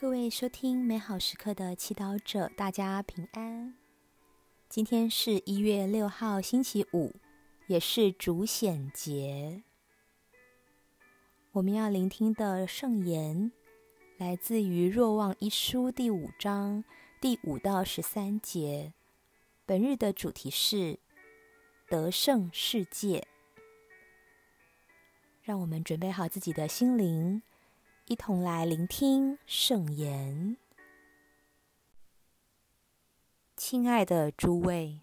各位收听美好时刻的祈祷者，大家平安。今天是一月六号，星期五，也是主显节。我们要聆听的圣言来自于《若望一书》第五章第五到十三节。本日的主题是得胜世界。让我们准备好自己的心灵。一同来聆听圣言。亲爱的诸位，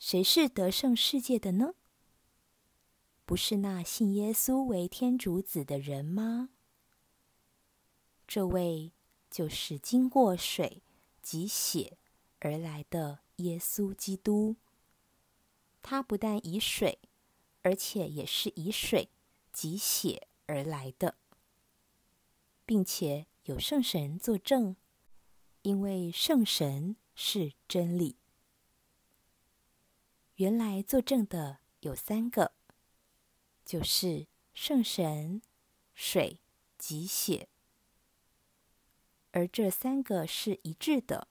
谁是得胜世界的呢？不是那信耶稣为天主子的人吗？这位就是经过水及血而来的耶稣基督。他不但以水，而且也是以水及血而来的。并且有圣神作证，因为圣神是真理。原来作证的有三个，就是圣神、水及血，而这三个是一致的。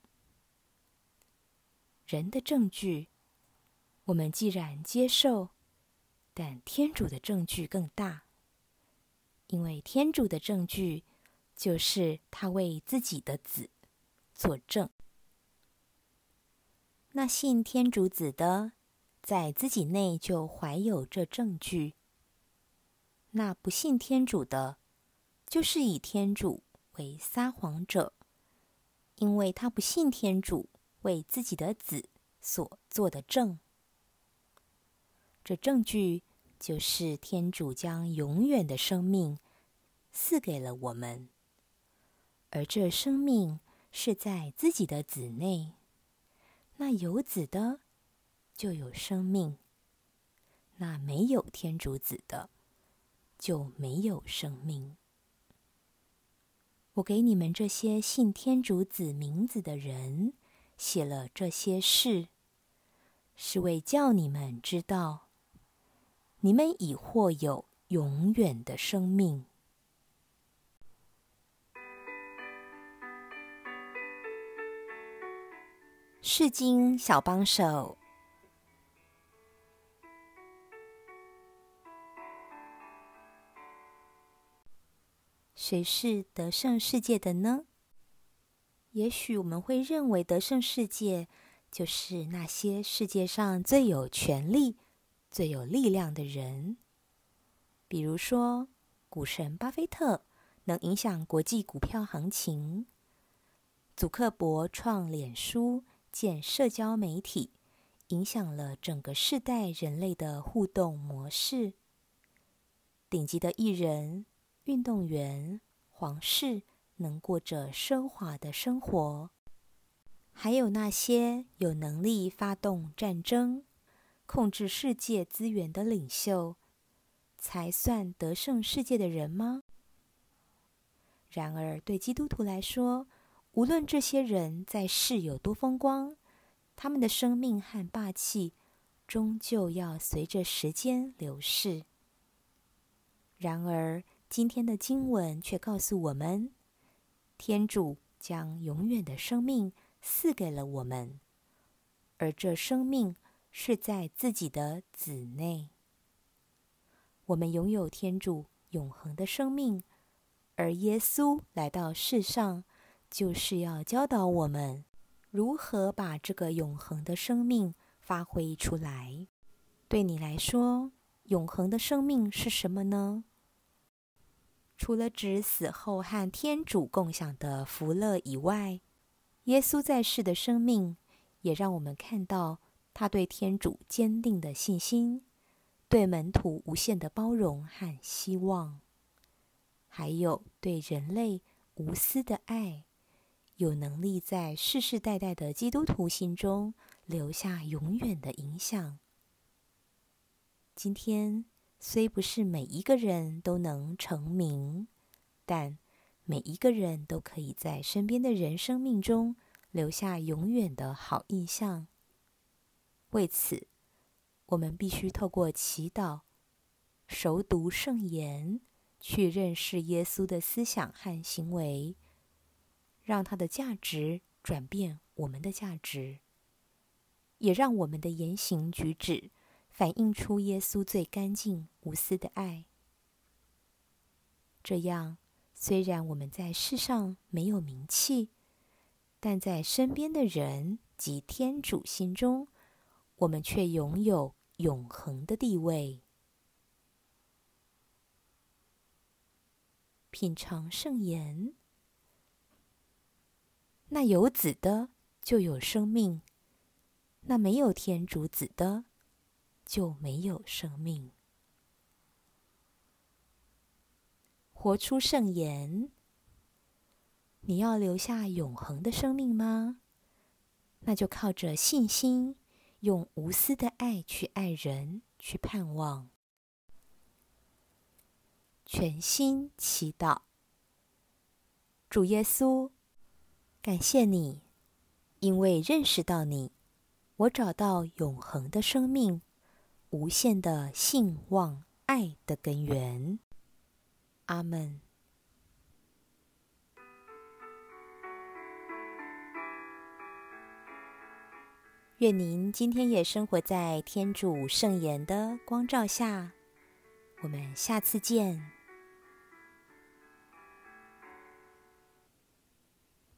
人的证据，我们既然接受，但天主的证据更大，因为天主的证据。就是他为自己的子作证。那信天主子的，在自己内就怀有这证据；那不信天主的，就是以天主为撒谎者，因为他不信天主为自己的子所作的证。这证据就是天主将永远的生命赐给了我们。而这生命是在自己的子内，那有子的就有生命，那没有天主子的就没有生命。我给你们这些信天主子名字的人写了这些事，是为叫你们知道，你们已获有永远的生命。世经小帮手，谁是得胜世界的呢？也许我们会认为得胜世界就是那些世界上最有权力、最有力量的人，比如说股神巴菲特能影响国际股票行情，祖克伯创脸书。现社交媒体，影响了整个世代人类的互动模式。顶级的艺人、运动员、皇室能过着奢华的生活，还有那些有能力发动战争、控制世界资源的领袖，才算得胜世界的人吗？然而，对基督徒来说，无论这些人在世有多风光，他们的生命和霸气终究要随着时间流逝。然而，今天的经文却告诉我们，天主将永远的生命赐给了我们，而这生命是在自己的子内。我们拥有天主永恒的生命，而耶稣来到世上。就是要教导我们如何把这个永恒的生命发挥出来。对你来说，永恒的生命是什么呢？除了指死后和天主共享的福乐以外，耶稣在世的生命也让我们看到他对天主坚定的信心，对门徒无限的包容和希望，还有对人类无私的爱。有能力在世世代代的基督徒心中留下永远的影响。今天虽不是每一个人都能成名，但每一个人都可以在身边的人生命中留下永远的好印象。为此，我们必须透过祈祷、熟读圣言，去认识耶稣的思想和行为。让它的价值转变我们的价值，也让我们的言行举止反映出耶稣最干净无私的爱。这样，虽然我们在世上没有名气，但在身边的人及天主心中，我们却拥有永恒的地位。品尝圣言。那有子的就有生命，那没有天主子的就没有生命。活出圣言。你要留下永恒的生命吗？那就靠着信心，用无私的爱去爱人，去盼望。全心祈祷，主耶稣。感谢你，因为认识到你，我找到永恒的生命，无限的信望爱的根源。阿门。愿您今天也生活在天主圣言的光照下。我们下次见。